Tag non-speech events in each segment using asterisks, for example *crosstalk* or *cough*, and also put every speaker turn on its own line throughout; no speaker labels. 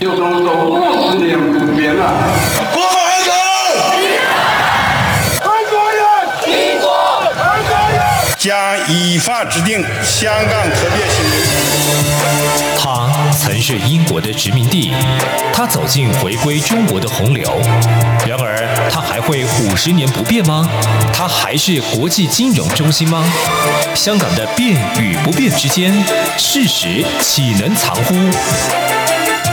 就这么走五十年不变了。
国防安全，
中国人，中国，中国人
将依法制定香港特别行政区。
他曾是英国的殖民地，他走进回归中国的洪流。然而，他还会五十年不变吗？他还是国际金融中心吗？香港的变与不变之间，事实岂能藏乎？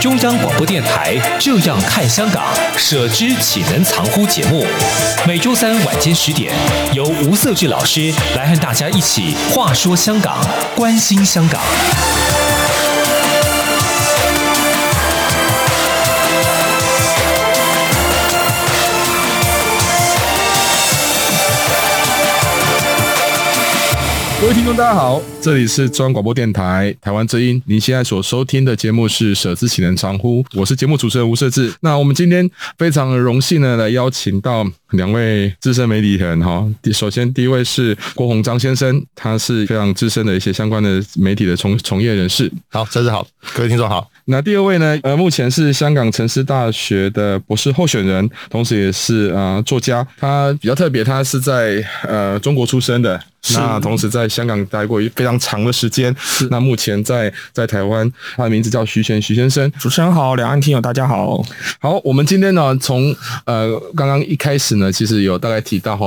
中央广播电台《这样看香港》，舍之岂能藏乎节目，每周三晚间十点，由吴色志老师来和大家一起话说香港，关心香港。
各位听众，大家好，这里是中央广播电台台湾之音。您现在所收听的节目是《舍之岂能藏乎》，我是节目主持人吴瑟智。那我们今天非常荣幸呢，来邀请到两位资深媒体人哈。首先，第一位是郭宏章先生，他是非常资深的一些相关的媒体的从从业人士。
好，瑟智好，各位听众好。
那第二位呢，呃，目前是香港城市大学的博士候选人，同时也是啊、作家。他比较特别，他是在呃中国出生的。那同时在香港待过非常长的时间。是。那目前在在台湾，他的名字叫徐銓徐先生。
主持人好，两岸听友大家好。
好，我们今天呢，从呃刚刚一开始呢，其实有大概提到哈，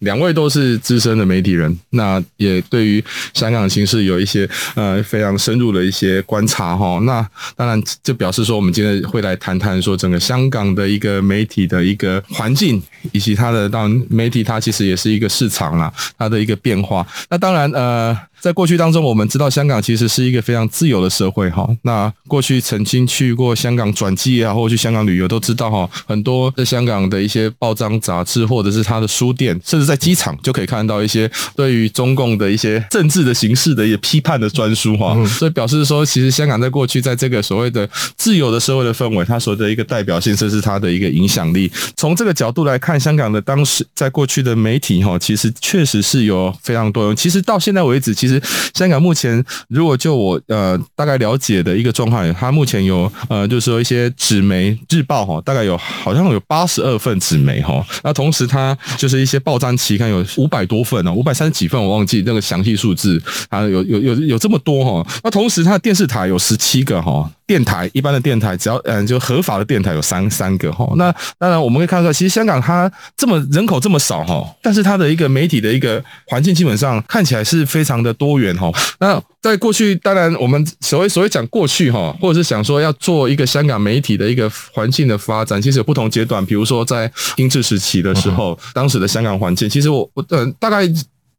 两位都是资深的媒体人，那也对于香港的形势有一些呃非常深入的一些观察哈。那当然就表示说，我们今天会来谈谈说整个香港的一个媒体的一个环境，以及它的当然媒体它其实也是一个市场啦，它的一个变化。那当然呃。在过去当中，我们知道香港其实是一个非常自由的社会哈。那过去曾经去过香港转机啊，或者去香港旅游，都知道哈，很多在香港的一些报章杂志，或者是它的书店，甚至在机场就可以看到一些对于中共的一些政治的形式的一些批判的专书哈。所以表示说，其实香港在过去在这个所谓的自由的社会的氛围，它所的一个代表性，甚至它的一个影响力。从这个角度来看，香港的当时在过去的媒体哈，其实确实是有非常多。其实到现在为止，其实香港目前，如果就我呃大概了解的一个状况，它目前有呃就是说一些纸媒日报哈，大概有好像有八十二份纸媒哈，那同时它就是一些报章期刊有五百多份哦，五百三十几份我忘记那个详细数字啊，有有有有这么多哈，那同时它的电视台有十七个哈。电台一般的电台，只要嗯，就合法的电台有三三个哈。那当然我们可以看出来，其实香港它这么人口这么少哈，但是它的一个媒体的一个环境基本上看起来是非常的多元哈。那在过去，当然我们所谓所谓讲过去哈，或者是想说要做一个香港媒体的一个环境的发展，其实有不同阶段。比如说在英治时期的时候，当时的香港环境，其实我我嗯大概。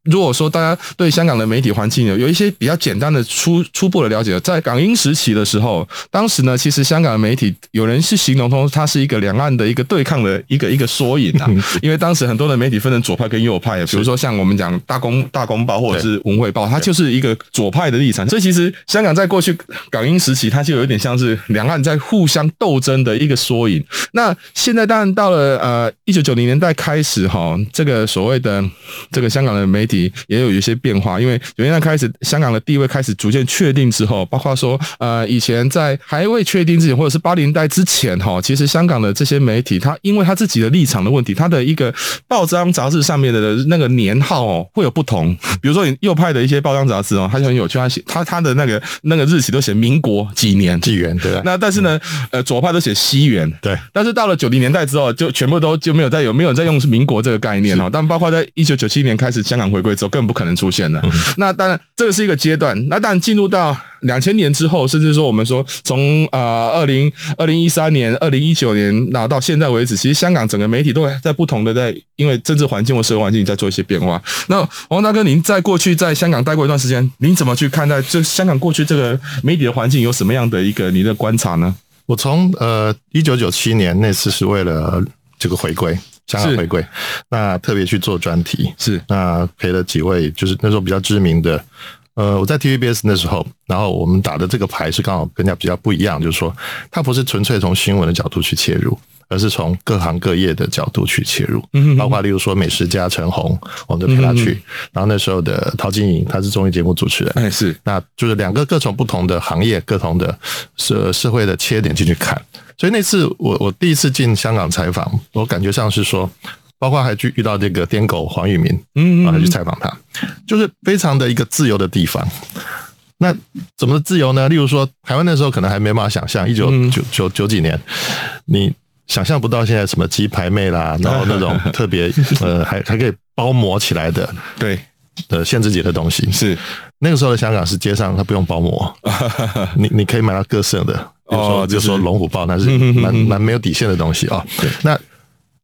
如果说大家对香港的媒体环境有有一些比较简单的初初步的了解，在港英时期的时候，当时呢，其实香港的媒体有人是形容说它是一个两岸的一个对抗的一个一个缩影啊，因为当时很多的媒体分成左派跟右派，比如说像我们讲大公大公报或者是文汇报，它就是一个左派的立场，所以其实香港在过去港英时期，它就有点像是两岸在互相斗争的一个缩影。那现在当然到了呃一九九零年代开始哈，这个所谓的这个香港的媒体。也有一些变化，因为九零年代开始，香港的地位开始逐渐确定之后，包括说，呃，以前在还未确定之前，或者是八零年代之前，哈，其实香港的这些媒体，它因为它自己的立场的问题，它的一个报章杂志上面的那个年号哦会有不同。比如说，你右派的一些报章杂志哦，它就很有趣，它写它它的那个那个日期都写民国几年
纪元，对。
那但是呢，呃，左派都写西元，对。但是到了九零年代之后，就全部都就没有再有没有再用民国这个概念哦。但包括在一九九七年开始香港回归之后，更不可能出现了。那当然，这个是一个阶段。那当然，进入到两千年之后，甚至说我们说从呃二零二零一三年、二零一九年，那到现在为止，其实香港整个媒体都在不同的在因为政治环境或社会环境在做一些变化。那王大哥，您在过去在香港待过一段时间，您怎么去看待这香港过去这个媒体的环境有什么样的一个您的观察呢？
我从呃一九九七年那次是为了这个回归。香港回归，那特别去做专题，是。那陪了几位，就是那时候比较知名的，呃，我在 TVBS 那时候，然后我们打的这个牌是刚好跟人家比较不一样，就是说，它不是纯粹从新闻的角度去切入，而是从各行各业的角度去切入，嗯，包括例如说美食家陈红，我们就陪他去，然后那时候的陶晶莹，她是综艺节目主持人，
哎，是，
那就是两个各从不同的行业、各同的社社会的切点进去看，所以那次我我第一次进香港采访，我感觉上是说，包括还去遇到这个癫狗黄裕民，嗯，然后还去采访他，就是非常的一个自由的地方。那怎么自由呢？例如说，台湾那时候可能还没办法想象，一九九九九几年，你想象不到现在什么鸡排妹啦，然后 *laughs* 那种特别呃，还还可以包膜起来的，
对
的限制级的东西。
是
那个时候的香港是街上它不用包膜，*laughs* 你你可以买到各色的，比如说就说龙虎豹，那是蛮蛮没有底线的东西啊。那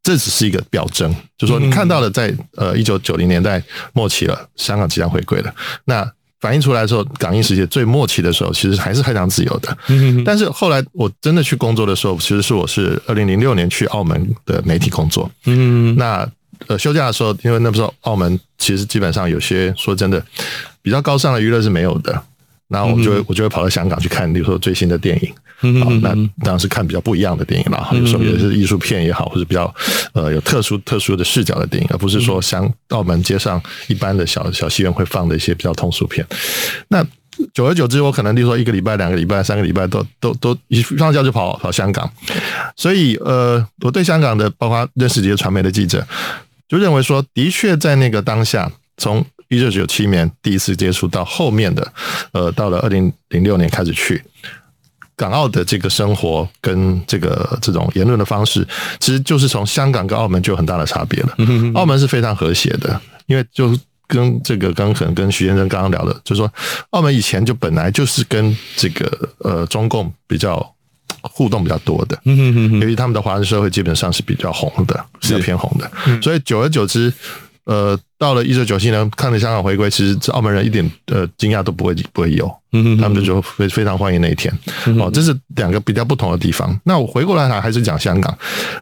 这只是一个表征，就说你看到了在呃一九九零年代末期了，香港即将回归了。那反映出来的时候，港英时期最末期的时候，其实还是非常自由的。但是后来我真的去工作的时候，其实是我是二零零六年去澳门的媒体工作。嗯，那呃休假的时候，因为那时候澳门其实基本上有些说真的比较高尚的娱乐是没有的。然后我就会我就会跑到香港去看，比如说最新的电影。好，那当然是看比较不一样的电影了。有时候也是艺术片也好，或者比较呃有特殊特殊的视角的电影，而不是说像澳门街上一般的小小戏院会放的一些比较通俗片。那久而久之，我可能例如说一个礼拜、两个礼拜、三个礼拜都都都一放假就跑跑香港。所以呃，我对香港的包括认识这些传媒的记者，就认为说，的确在那个当下，从一九九七年第一次接触到后面的，呃，到了二零零六年开始去。港澳的这个生活跟这个这种言论的方式，其实就是从香港跟澳门就有很大的差别了。澳门是非常和谐的，因为就跟这个刚刚可能跟徐先生刚刚聊的，就是说澳门以前就本来就是跟这个呃中共比较互动比较多的，由于他们的华人社会基本上是比较红的，是偏红的，所以久而久之。呃，到了一九九七年，看着香港回归，其实澳门人一点呃惊讶都不会不会有，嗯，他们就非非常欢迎那一天。哦，这是两个比较不同的地方。那我回过来还还是讲香港，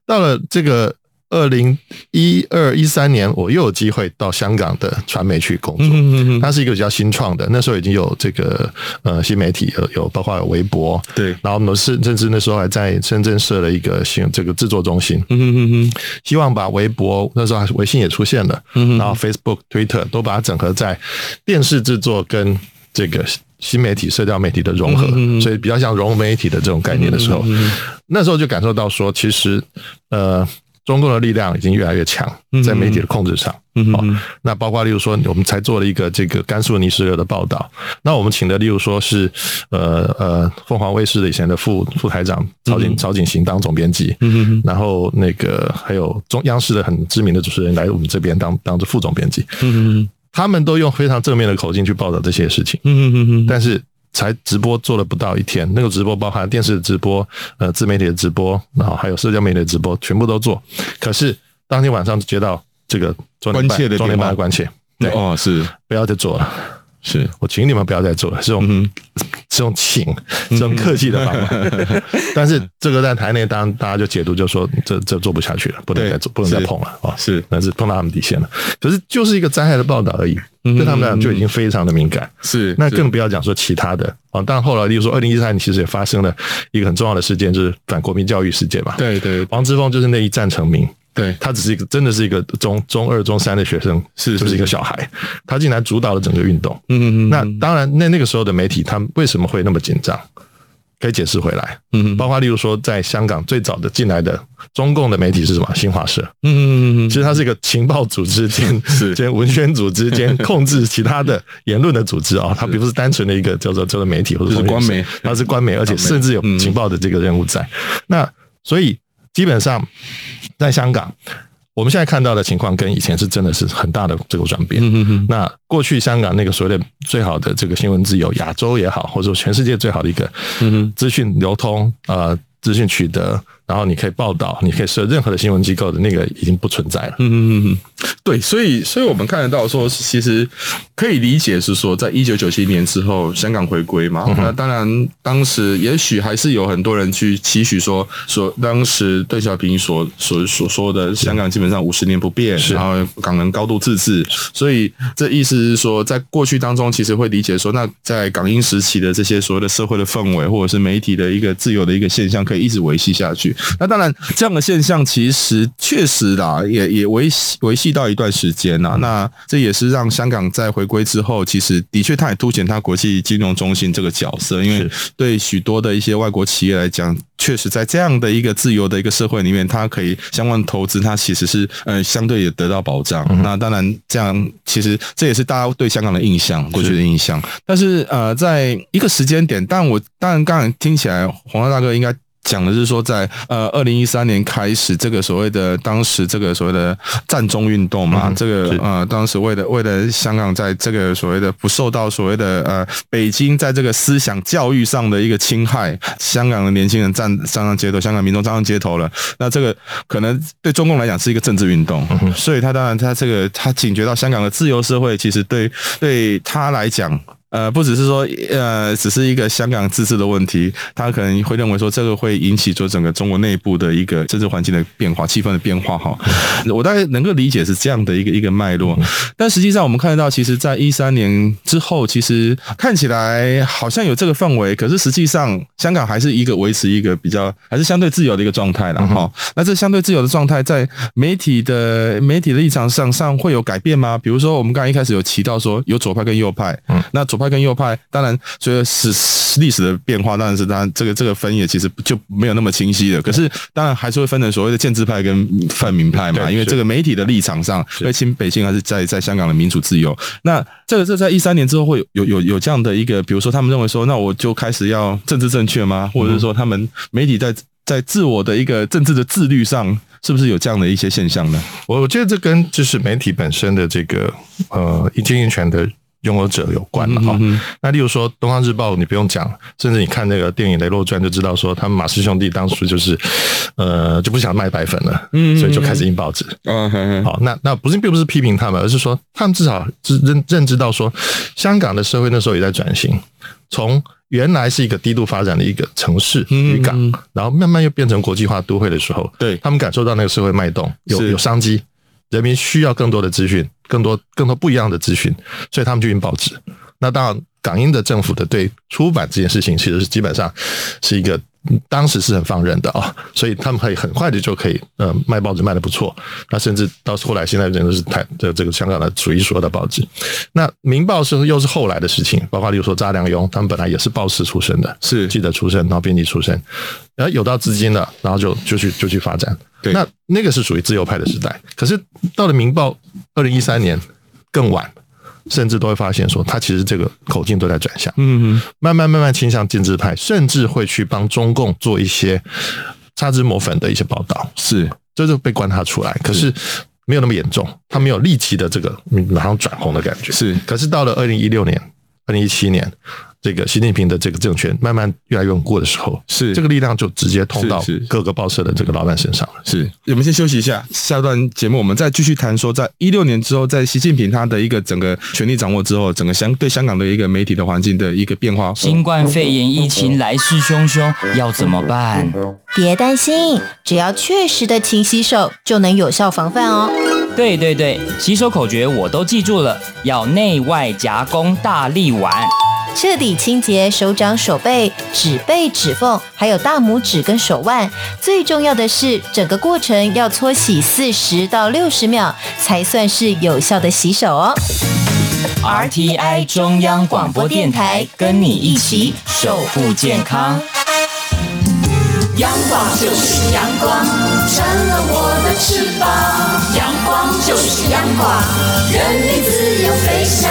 到了这个。二零一二一三年，我又有机会到香港的传媒去工作。嗯嗯嗯它是一个比较新创的，那时候已经有这个呃新媒体，有有包括有微博，对，然后我们甚甚至那时候还在深圳设了一个新这个制作中心。嗯嗯嗯，希望把微博那时候还是微信也出现了，然后 Facebook、Twitter 都把它整合在电视制作跟这个新媒体、社交媒体的融合，所以比较像融媒体的这种概念的时候，那时候就感受到说，其实呃。中共的力量已经越来越强，在媒体的控制上，嗯嗯，那包括例如说，我们才做了一个这个甘肃泥石流的报道。那我们请的例如说是呃呃凤凰卫视的以前的副副台长曹景曹景行当总编辑，嗯，然后那个还有中央视的很知名的主持人来我们这边当当着副总编辑，嗯，他们都用非常正面的口径去报道这些事情，嗯嗯嗯，但是。才直播做了不到一天，那个直播包含电视的直播、呃自媒体的直播，然后还有社交媒体的直播，全部都做。可是当天晚上接到这个
关切的
中联办的关切，对
哦，是不要再做了。
是我请你们不要再做了，这种、嗯、这种请这种客气的方法，嗯、*laughs* 但是这个在台内当大家就解读就说这这做不下去了，不能再做，不能再碰了啊！是，那是碰到他们底线了。可是就是一个灾害的报道而已，嗯、对他们来讲就已经非常的敏感。是，那更不要讲说其他的啊。但后来，例如说二零一三年其实也发生了一个很重要的事件，就是反国民教育事件嘛。对对，王之峰就是那一战成名。对，他只是一个，真的是一个中中二、中三的学生，是就是一个小孩，他竟然主导了整个运动。嗯嗯嗯。那当然，那那个时候的媒体，他们为什么会那么紧张？可以解释回来。嗯，包括例如说，在香港最早的进来的中共的媒体是什么？新华社。嗯嗯嗯。其实它是一个情报组织兼 *laughs* 是兼文宣组织兼 *laughs* 控制其他的言论的组织啊。它并不是单纯的一个叫做叫做媒体或者是官媒，它是官媒，而且甚至有情报的这个任务在。那所以基本上。在香港，我们现在看到的情况跟以前是真的是很大的这个转变。嗯嗯，那过去香港那个所谓的最好的这个新闻自由，亚洲也好，或者说全世界最好的一个资讯流通，呃，资讯取得。然后你可以报道，你可以设任何的新闻机构的那个已经不存在了。嗯嗯嗯，
对，所以所以我们看得到说，其实可以理解是说，在一九九七年之后，香港回归嘛。嗯、那当然，当时也许还是有很多人去期许说，说当时邓小平所所所说的，香港基本上五十年不变，然后港人高度自治。所以这意思是说，在过去当中，其实会理解说，那在港英时期的这些所谓的社会的氛围，或者是媒体的一个自由的一个现象，可以一直维系下去。那当然，这样的现象其实确实啦，也也维维系到一段时间呐。那这也是让香港在回归之后，其实的确它也凸显它国际金融中心这个角色，因为对许多的一些外国企业来讲，确实在这样的一个自由的一个社会里面，它可以相关投资，它其实是呃相对也得到保障。那当然，这样其实这也是大家对香港的印象，过去的印象。但是呃，在一个时间点，但我当然刚才听起来，黄大大哥应该。讲的是说，在呃二零一三年开始，这个所谓的当时这个所谓的占中运动嘛，这个呃当时为了为了香港在这个所谓的不受到所谓的呃北京在这个思想教育上的一个侵害，香港的年轻人站上上街头，香港民众站上街头了。那这个可能对中共来讲是一个政治运动，所以他当然他这个他警觉到香港的自由社会，其实对对他来讲。呃，不只是说，呃，只是一个香港自治的问题，他可能会认为说，这个会引起说整个中国内部的一个政治环境的变化、气氛的变化。哈，我大概能够理解是这样的一个一个脉络。但实际上，我们看得到，其实，在一三年之后，其实看起来好像有这个氛围，可是实际上，香港还是一个维持一个比较还是相对自由的一个状态了。哈，那这相对自由的状态，在媒体的媒体的立场上上会有改变吗？比如说，我们刚才一开始有提到说，有左派跟右派，嗯，那左。左派跟右派，当然随着史历史的变化，当然是当然这个这个分野其实就没有那么清晰了。可是当然还是会分成所谓的建制派跟泛民派嘛，因为这个媒体的立场上，在亲北京还是在在香港的民主自由。那这个这在一三年之后会有有有这样的一个，比如说他们认为说，那我就开始要政治正确吗？或者是说他们媒体在在自我的一个政治的自律上，是不是有这样的一些现象呢？
我我觉得这跟就是媒体本身的这个呃一经营权的。拥有者有关了哈，那例如说《东方日报》，你不用讲，甚至你看那个电影《雷洛传》就知道，说他们马氏兄弟当初就是，呃，就不想卖白粉了，嗯，所以就开始印报纸。嗯，好，那那不是并不是批评他们，而是说他们至少是认认知到说，香港的社会那时候也在转型，从原来是一个低度发展的一个城市渔港，然后慢慢又变成国际化都会的时候，对他们感受到那个社会脉动，有有商机。人民需要更多的资讯，更多更多不一样的资讯，所以他们就印报纸。那当然，港英的政府的对出版这件事情，其实是基本上是一个当时是很放任的啊，所以他们可以很快的就可以呃卖报纸卖的不错。那甚至到后来，现在人都是台这这个香港的数一数二的报纸。那《明报》是又是后来的事情，包括例如说查良镛，他们本来也是报社出身的，是记者出身，然后编辑出身，然后有到资金了，然后就就去就去发展。对，那那个是属于自由派的时代，可是到了《明报》二零一三年更晚，甚至都会发现说，他其实这个口径都在转向，嗯，慢慢慢慢倾向建制派，甚至会去帮中共做一些擦脂抹粉的一些报道，是，这就被观察出来，可是没有那么严重，他没有立即的这个马上转红的感觉，是，可是到了二零一六年、二零一七年。这个习近平的这个政权慢慢越来越稳固的时候，是这个力量就直接通到各个报社的这个老板身上了。是，是，我们先休息一下，下段节目我们再继续谈说，在一六年之后，在习近平他的一个整个权力掌握之后，整个香对香港的一个媒体的环境的一个变化。
新冠肺炎疫情来势汹汹，要怎么办？
别担心，只要确实的勤洗手，就能有效防范哦。
对对对，洗手口诀我都记住了，要内外夹攻大立腕。
彻底清洁手掌、手背、指背、指缝，还有大拇指跟手腕。最重要的是，整个过程要搓洗四十到六十秒，才算是有效的洗手哦。
RTI 中央广播电台跟你一起守护健康。阳光就是阳光，成了我的翅膀。阳光就是阳光，任你自由飞翔。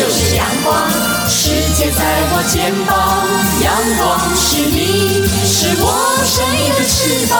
就是阳光，世界在我肩膀。阳光是你，是我生命的翅膀。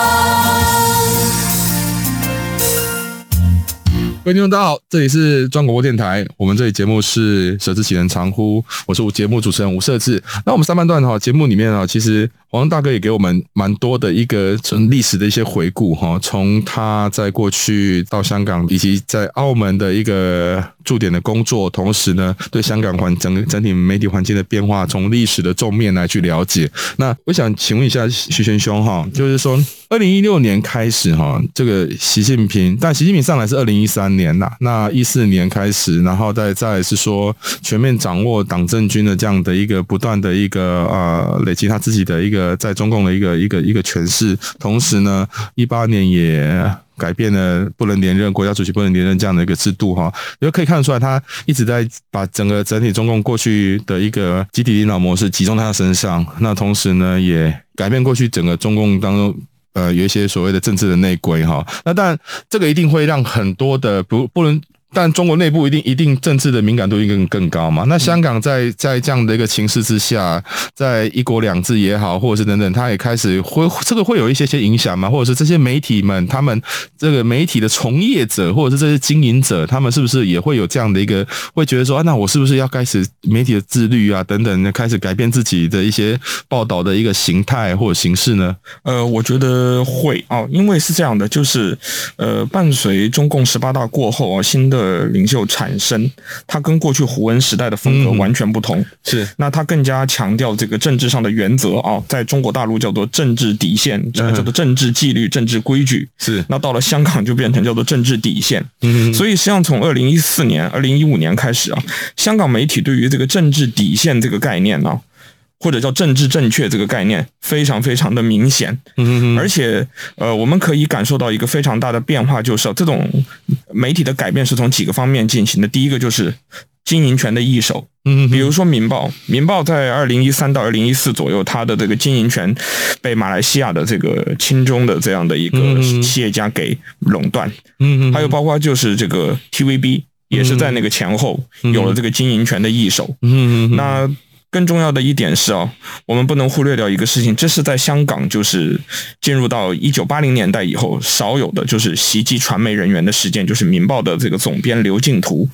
各位听众，大家好，这里是中国播电台，我们这里节目是舍之其人常呼，我是节目主持人吴社志。那我们上半段哈，节目里面啊，其实黄大哥也给我们蛮多的一个从历史的一些回顾哈，从他在过去到香港以及在澳门的一个驻点的工作，同时呢，对香港环整整体媒体环境的变化，从历史的重面来去了解。那我想请问一下徐玄兄哈，就是说。二零一六年开始哈，这个习近平，但习近平上来是二零一三年呐，那一四年开始，然后再再是说全面掌握党政军的这样的一个不断的一个呃累积他自己的一个在中共的一个一个一个权势，同时呢，一八年也。改变了不能连任，国家主席不能连任这样的一个制度哈，也可以看得出来，他一直在把整个整体中共过去的一个集体领导模式集中在他身上。那同时呢，也改变过去整个中共当中呃有一些所谓的政治的内规哈。那但，这个一定会让很多的不不能。但中国内部一定一定政治的敏感度一定更高嘛？那香港在在这样的一个情势之下，在一国两制也好，或者是等等，他也开始会这个会有一些些影响嘛？或者是这些媒体们，他们这个媒体的从业者，或者是这些经营者，他们是不是也会有这样的一个会觉得说啊，那我是不是要开始媒体的自律啊等等，开始改变自己的一些报道的一个形态或者形式呢？
呃，我觉得会啊，因为是这样的，就是呃，伴随中共十八大过后啊，新的。呃，领袖产生，他跟过去胡温时代的风格完全不同。嗯、是，那他更加强调这个政治上的原则啊，在中国大陆叫做政治底线，叫做政治纪律、政治规矩。是，那到了香港就变成叫做政治底线。嗯，所以实际上从二零一四年、二零一五年开始啊，香港媒体对于这个政治底线这个概念呢、啊。或者叫政治正确这个概念非常非常的明显，嗯，而且呃，我们可以感受到一个非常大的变化，就是这种媒体的改变是从几个方面进行的。第一个就是经营权的易手，嗯，比如说《民报》，《民报》在二零一三到二零一四左右，它的这个经营权被马来西亚的这个亲中的这样的一个企业家给垄断，嗯，还有包括就是这个 TVB 也是在那个前后有了这个经营权的易手，嗯，那。更重要的一点是哦，我们不能忽略掉一个事情，这是在香港，就是进入到一九八零年代以后少有的，就是袭击传媒人员的事件，就是《民报》的这个总编刘静图，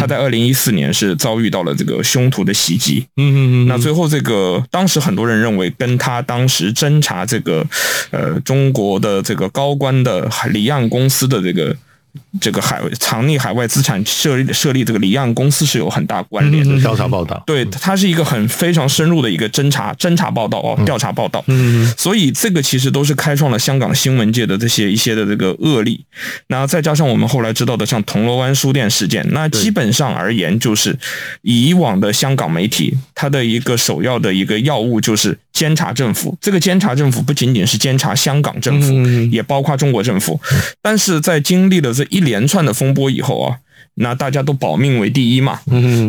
他在二零一四年是遭遇到了这个凶徒的袭击，嗯嗯嗯那最后这个当时很多人认为跟他当时侦查这个呃中国的这个高官的离岸公司的这个。这个海藏匿海外资产设立设立这个离岸公司是有很大关联的
调查报道，
对，它是一个很非常深入的一个侦查侦查报道哦，调查报道，嗯，所以这个其实都是开创了香港新闻界的这些一些的这个恶例，那再加上我们后来知道的像铜锣湾书店事件，那基本上而言就是以往的香港媒体它的一个首要的一个要务就是。监察政府，这个监察政府不仅仅是监察香港政府，也包括中国政府。但是在经历了这一连串的风波以后啊，那大家都保命为第一嘛，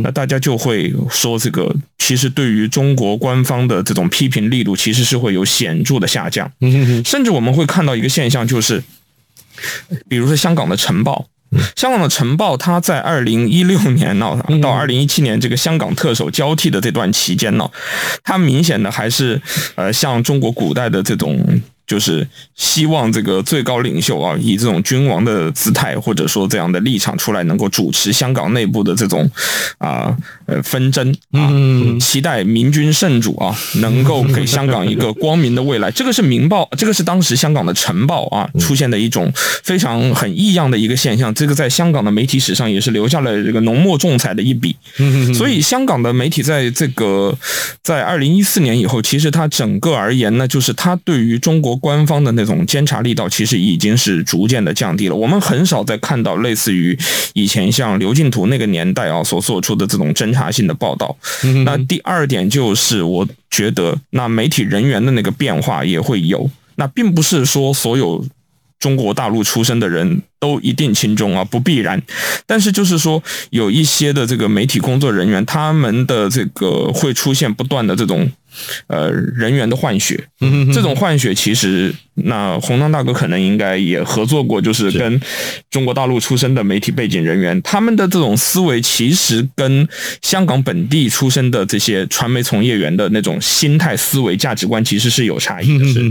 那大家就会说，这个其实对于中国官方的这种批评力度，其实是会有显著的下降。甚至我们会看到一个现象，就是比如说香港的晨报。香港的晨报，它在二零一六年呢，到二零一七年这个香港特首交替的这段期间呢，它明显的还是呃，像中国古代的这种。就是希望这个最高领袖啊，以这种君王的姿态，或者说这样的立场出来，能够主持香港内部的这种啊呃纷争啊，期待明君圣主啊，能够给香港一个光明的未来。这个是《明报》，这个是当时香港的晨报啊出现的一种非常很异样的一个现象。这个在香港的媒体史上也是留下了这个浓墨重彩的一笔。所以香港的媒体在这个在二零一四年以后，其实它整个而言呢，就是它对于中国。官方的那种监察力道其实已经是逐渐的降低了。我们很少再看到类似于以前像刘进图那个年代啊所做出的这种侦查性的报道。那第二点就是，我觉得那媒体人员的那个变化也会有。那并不是说所有中国大陆出身的人都一定亲中啊，不必然。但是就是说，有一些的这个媒体工作人员，他们的这个会出现不断的这种。呃，人员的换血，这种换血其实，那红章大哥可能应该也合作过，就是跟中国大陆出身的媒体背景人员，他们的这种思维其实跟香港本地出身的这些传媒从业员的那种心态、思维、价值观其实是有差异的。是，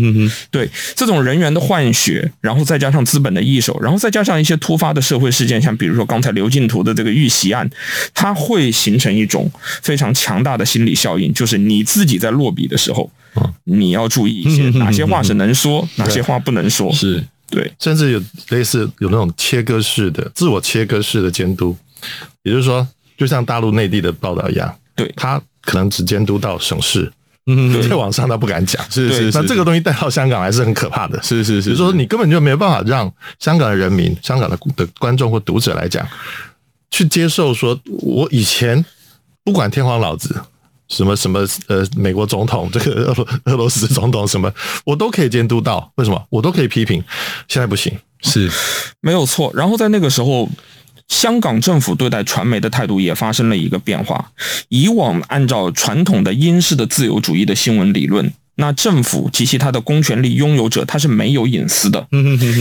对这种人员的换血，然后再加上资本的易手，然后再加上一些突发的社会事件，像比如说刚才刘进图的这个遇袭案，它会形成一种非常强大的心理效应，就是你自己在。落笔的时候，你要注意一些哪些话是能说，哪些话不能说。是。对，
甚至有类似有那种切割式的、自我切割式的监督，也就是说，就像大陆内地的报道一样，对，他可能只监督到省市，嗯，在网上他不敢讲，
是是。
那这个东西带到香港来是很可怕的，
是是是。
就是说你根本就没有办法让香港的人民、香港的的观众或读者来讲，去接受说，我以前不管天皇老子。什么什么呃，美国总统这个俄 *laughs* 罗俄罗斯总统什么，我都可以监督到。为什么？我都可以批评。现在不行，
是
没有错。然后在那个时候，香港政府对待传媒的态度也发生了一个变化。以往按照传统的英式的自由主义的新闻理论。那政府及其他的公权力拥有者，他是没有隐私的，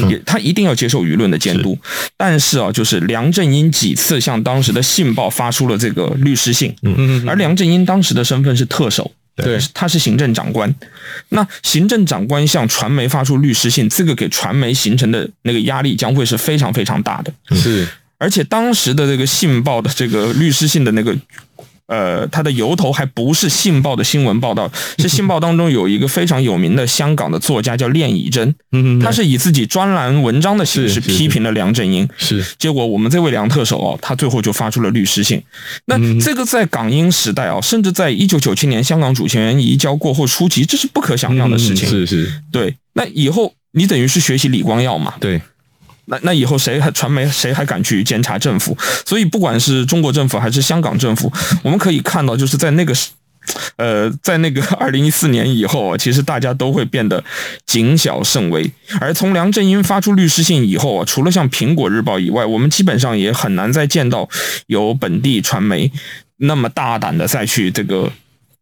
也他一定要接受舆论的监督。但是啊，就是梁振英几次向当时的《信报》发出了这个律师信，而梁振英当时的身份是特首，对，他是行政长官。那行政长官向传媒发出律师信，这个给传媒形成的那个压力将会是非常非常大的。
是，
而且当时的这个《信报》的这个律师信的那个。呃，它的由头还不是《信报》的新闻报道，*laughs* 是《信报》当中有一个非常有名的香港的作家叫练以真，嗯，他是以自己专栏文章的形式批评了梁振英，
是，
结果我们这位梁特首哦，他最后就发出了律师信。那这个在港英时代啊，甚至在一九九七年香港主权移交过后初期，这是不可想象的事情，
是是，
对。那以后你等于是学习李光耀嘛，
对。
那那以后谁还传媒谁还敢去监察政府？所以不管是中国政府还是香港政府，我们可以看到，就是在那个，呃，在那个 *laughs* 二零一四年以后啊，其实大家都会变得谨小慎微。而从梁振英发出律师信以后啊，除了像苹果日报以外，我们基本上也很难再见到有本地传媒那么大胆的再去这个。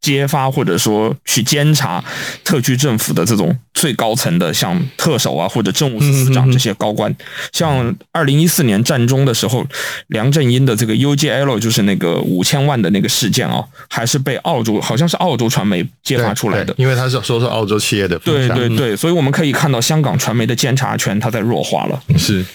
揭发或者说去监察特区政府的这种最高层的，像特首啊或者政务司司长这些高官，像二零一四年战中的时候，梁振英的这个 UGL 就是那个五千万的那个事件啊，还是被澳洲好像是澳洲传媒揭发出来的，
因为他是说是澳洲企业的，
对对对，所以我们可以看到香港传媒的监察权它在弱化了。
是，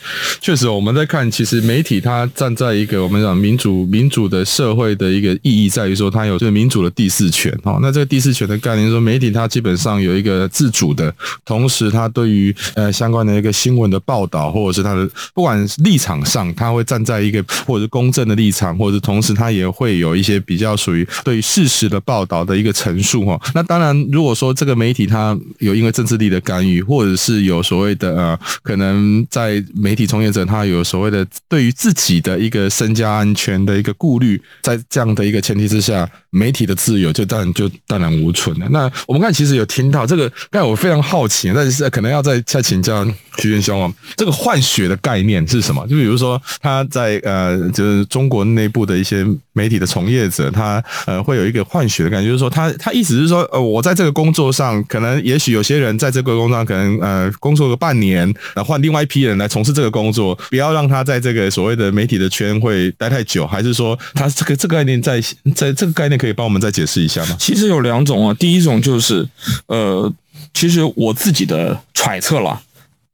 确实我们在看，其实媒体它站在一个我们讲民主民主的社会的一个意义在于说，它有这个民主的第四权。哦，那这个第四权的概念说，媒体它基本上有一个自主的，同时它对于呃相关的一个新闻的报道，或者是它的不管立场上，它会站在一个或者公正的立场，或者是同时它也会有一些比较属于对于事实的报道的一个陈述哈。那当然，如果说这个媒体它有因为政治力的干预，或者是有所谓的呃，可能在媒体从业者他有所谓的对于自己的一个身家安全的一个顾虑，在这样的一个前提之下，媒体的自由就。当然就荡然无存了。那我们刚才其实有听到这个，刚才我非常好奇，但是可能要再再请教徐元凶啊，这个换血的概念是什么？就比如说他在呃，就是中国内部的一些媒体的从业者，他呃会有一个换血的感觉，就是说他他意思是说，呃，我在这个工作上，可能也许有些人在这个工作上可能呃工作个半年，然后换另外一批人来从事这个工作，不要让他在这个所谓的媒体的圈会待太久，还是说他这个这个概念在在这个概念可以帮我们再解释一下吗？
其实有两种啊，第一种就是，呃，其实我自己的揣测了。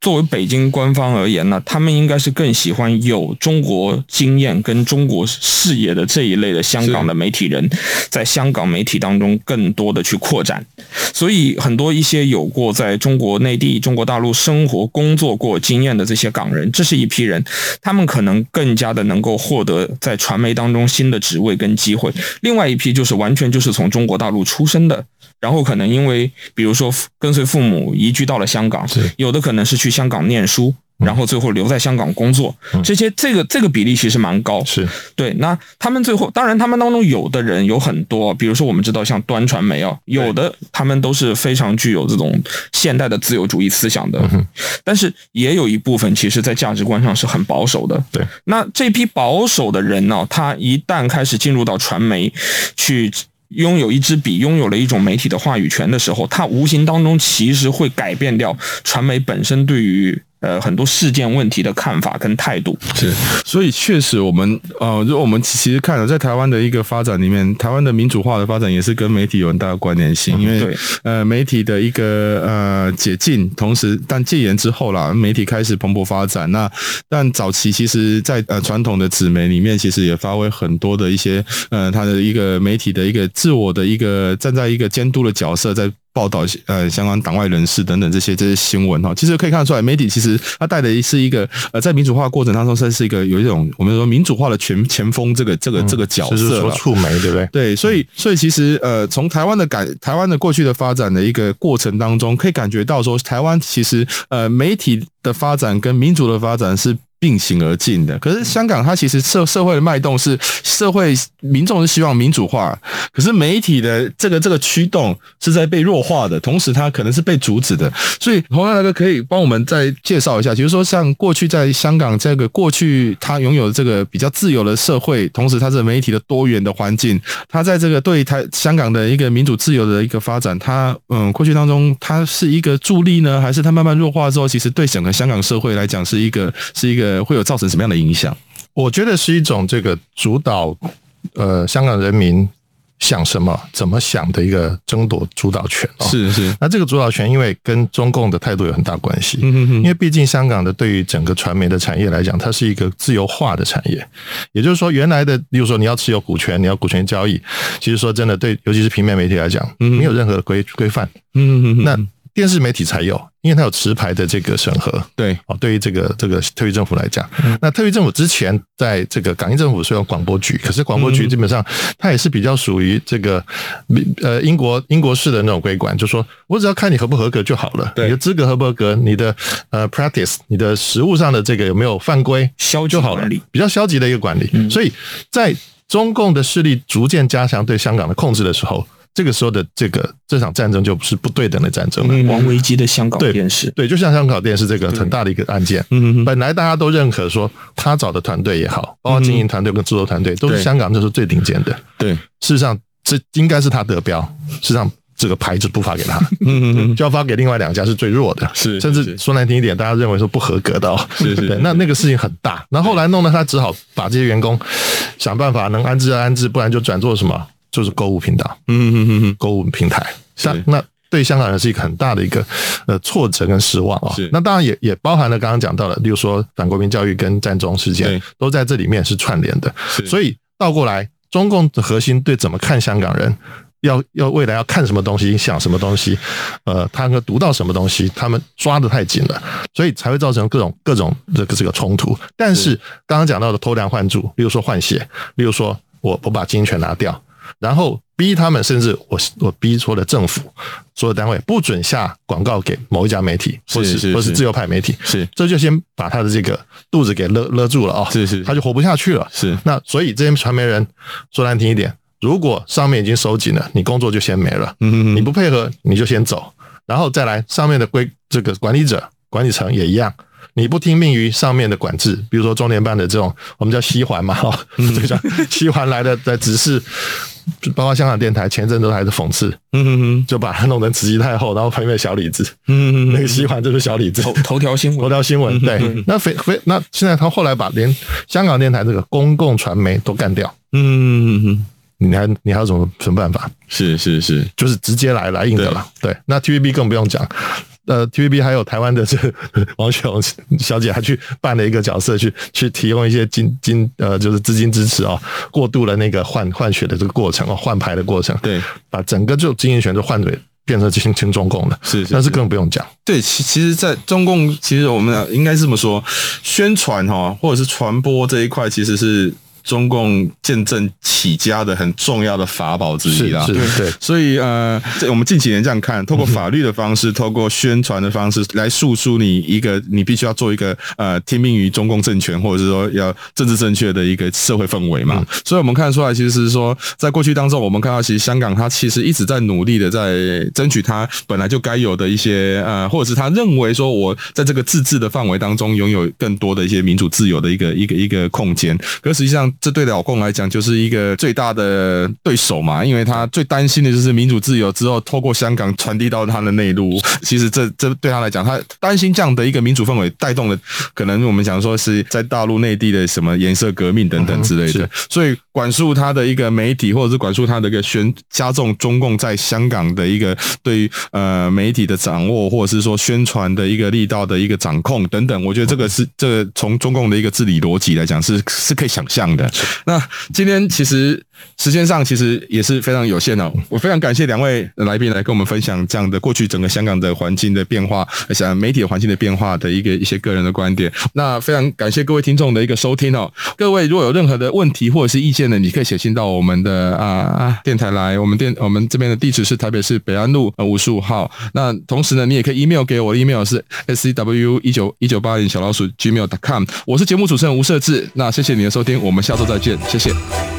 作为北京官方而言呢，他们应该是更喜欢有中国经验跟中国视野的这一类的香港的媒体人，在香港媒体当中更多的去扩展。所以很多一些有过在中国内地、中国大陆生活工作过经验的这些港人，这是一批人，他们可能更加的能够获得在传媒当中新的职位跟机会。另外一批就是完全就是从中国大陆出生的。然后可能因为，比如说跟随父母移居到了香港，有的可能是去香港念书，然后最后留在香港工作，这些这个这个比例其实蛮高。
是
对。那他们最后，当然他们当中有的人有很多，比如说我们知道像端传媒啊，有的他们都是非常具有这种现代的自由主义思想的，但是也有一部分其实在价值观上是很保守的。
对。
那这批保守的人呢，他一旦开始进入到传媒去。拥有一支笔，拥有了一种媒体的话语权的时候，它无形当中其实会改变掉传媒本身对于。呃，很多事件问题的看法跟态度
是，所以确实我们呃，如果我们其实看了在台湾的一个发展里面，台湾的民主化的发展也是跟媒体有很大的关联性，因为呃，媒体的一个呃解禁，同时但戒严之后啦，媒体开始蓬勃发展。那但早期其实，在呃传统的纸媒里面，其实也发挥很多的一些呃，它的一个媒体的一个自我的一个站在一个监督的角色在。报道呃相关党外人士等等这些这些新闻哈，其实可以看得出来，媒体其实它带的是一个呃在民主化过程当中，算是一个有一种我们说民主化的前前锋这个这个这个角色，
就是说触媒对不对？
对，所以所以其实呃从台湾的感台湾的过去的发展的一个过程当中，可以感觉到说台湾其实呃媒体的发展跟民主的发展是。并行而进的，可是香港它其实社社会的脉动是社会民众是希望民主化，可是媒体的这个这个驱动是在被弱化的，同时它可能是被阻止的。所以洪亮大哥可以帮我们再介绍一下，比如说像过去在香港这个过去它拥有这个比较自由的社会，同时它是媒体的多元的环境，它在这个对台香港的一个民主自由的一个发展，它嗯过去当中它是一个助力呢，还是它慢慢弱化之后，其实对整个香港社会来讲是一个是一个。呃，会有造成什么样的影响？
我觉得是一种这个主导，呃，香港人民想什么、怎么想的一个争夺主导权。
是是。
那这个主导权，因为跟中共的态度有很大关系。嗯嗯嗯。因为毕竟香港的对于整个传媒的产业来讲，它是一个自由化的产业。也就是说，原来的，比如说你要持有股权，你要股权交易，其实说真的，对，尤其是平面媒体来讲，没有任何规规范。嗯嗯嗯。那电视媒体才有，因为它有持牌的这个审核。
对，
哦，对于这个这个特区政府来讲，那特区政府之前在这个港英政府是有广播局，可是广播局基本上它也是比较属于这个呃英国英国式的那种规管，就说我只要看你合不合格就好了，你的资格合不合格，你的呃 practice，你的实务上的这个有没有犯规，消就好了，比较消极的一个管理。所以在中共的势力逐渐加强对香港的控制的时候。这个时候的这个这场战争就不是不对等的战争了。
王维基的香港电视，
对，对，就像香港电视这个很大的一个案件。嗯，本来大家都认可说他找的团队也好，包括经营团队跟制作团队都是香港就是最顶尖的。对，事实上这应该是他得标，事实上这个牌子不发给他，*laughs* 嗯，就要发给另外两家是最弱的，是，甚至说难听一点，大家认为说不合格的哦。是 *laughs* 是，对，那那个事情很大，那后后来弄得他只好把这些员工想办法能安置安置，不然就转做什么。就是购物频道，嗯嗯嗯嗯，购物平台，那那对香港人是一个很大的一个呃挫折跟失望啊。是，那当然也也包含了刚刚讲到的，例如说反国民教育跟占中事件，都在这里面是串联的。所以倒过来，中共的核心对怎么看香港人，要要未来要看什么东西，想什么东西，呃，他们读到什么东西，他们抓的太紧了，所以才会造成各种各种这个这个冲突。但是刚刚讲到的偷梁换柱，例如说换血，例如说我我把经营权拿掉。然后逼他们，甚至我我逼说的政府所有单位不准下广告给某一家媒体，或是或是自由派媒体，是。这就先把他的这个肚子给勒勒住了啊，是。是，他就活不下去了。是。那所以这些传媒人说难听一点，如果上面已经收紧了，你工作就先没了。嗯嗯，你不配合你就先走，然后再来上面的规这个管理者管理层也一样。你不听命于上面的管制，比如说中联办的这种，我们叫西环嘛，哈，*laughs* 这个叫西环来的的指示，包括香港电台前阵都还是讽刺，嗯哼哼，就把它弄成慈禧太后，然后旁边小李子，嗯哼，那个西环就是小李子，头
头条新闻，
头条新闻，对，那非非那现在他后来把连香港电台这个公共传媒都干掉，嗯哼哼，你还你还有什么什么办法？是是是，就是直接来来硬的了，对，那 TVB 更不用讲。呃，TVB 还有台湾的这 *laughs* 王雪红小姐，还去扮了一个角色，去去提供一些金金呃，就是资金支持啊、哦，过渡了那个换换血的这个过程哦，换牌的过程，对，把整个就经营权就换给变成亲亲中共了，是，是，但是更不用讲。
对，其其实，在中共，其实我们应该是这么说，宣传哈，或者是传播这一块，其实是。中共见证起家的很重要的法宝之一啦，是是对，所以呃，我们近几年这样看，透过法律的方式，透过宣传的方式来诉诸你一个，你必须要做一个呃听命于中共政权，或者是说要政治正确的一个社会氛围嘛。所以我们看得出来，其实是说，在过去当中，我们看到其实香港它其实一直在努力的在争取它本来就该有的一些呃，或者是他认为说我在这个自治的范围当中拥有更多的一些民主自由的一个一个一个空间，可实际上。这对老共来讲就是一个最大的对手嘛，因为他最担心的就是民主自由之后透过香港传递到他的内陆。*laughs* 其实这这对他来讲，他担心这样的一个民主氛围带动了可能我们讲说是在大陆内地的什么颜色革命等等之类的。所以管束他的一个媒体，或者是管束他的一个宣加重中共在香港的一个对于呃媒体的掌握，或者是说宣传的一个力道的一个掌控等等。我觉得这个是这个从中共的一个治理逻辑来讲是是可以想象的。那今天其实时间上其实也是非常有限的，我非常感谢两位来宾来跟我们分享这样的过去整个香港的环境的变化，而且媒体环境的变化的一个一些个人的观点。那非常感谢各位听众的一个收听哦。各位如果有任何的问题或者是意见呢，你可以写信到我们的啊电台来。我们电我们这边的地址是台北市北安路五十五号。那同时呢，你也可以 email 给我的 email 是 s c w 一九一九八零小老鼠 gmail.com。我是节目主持人吴设志。那谢谢你的收听，我们下下周再见，谢谢。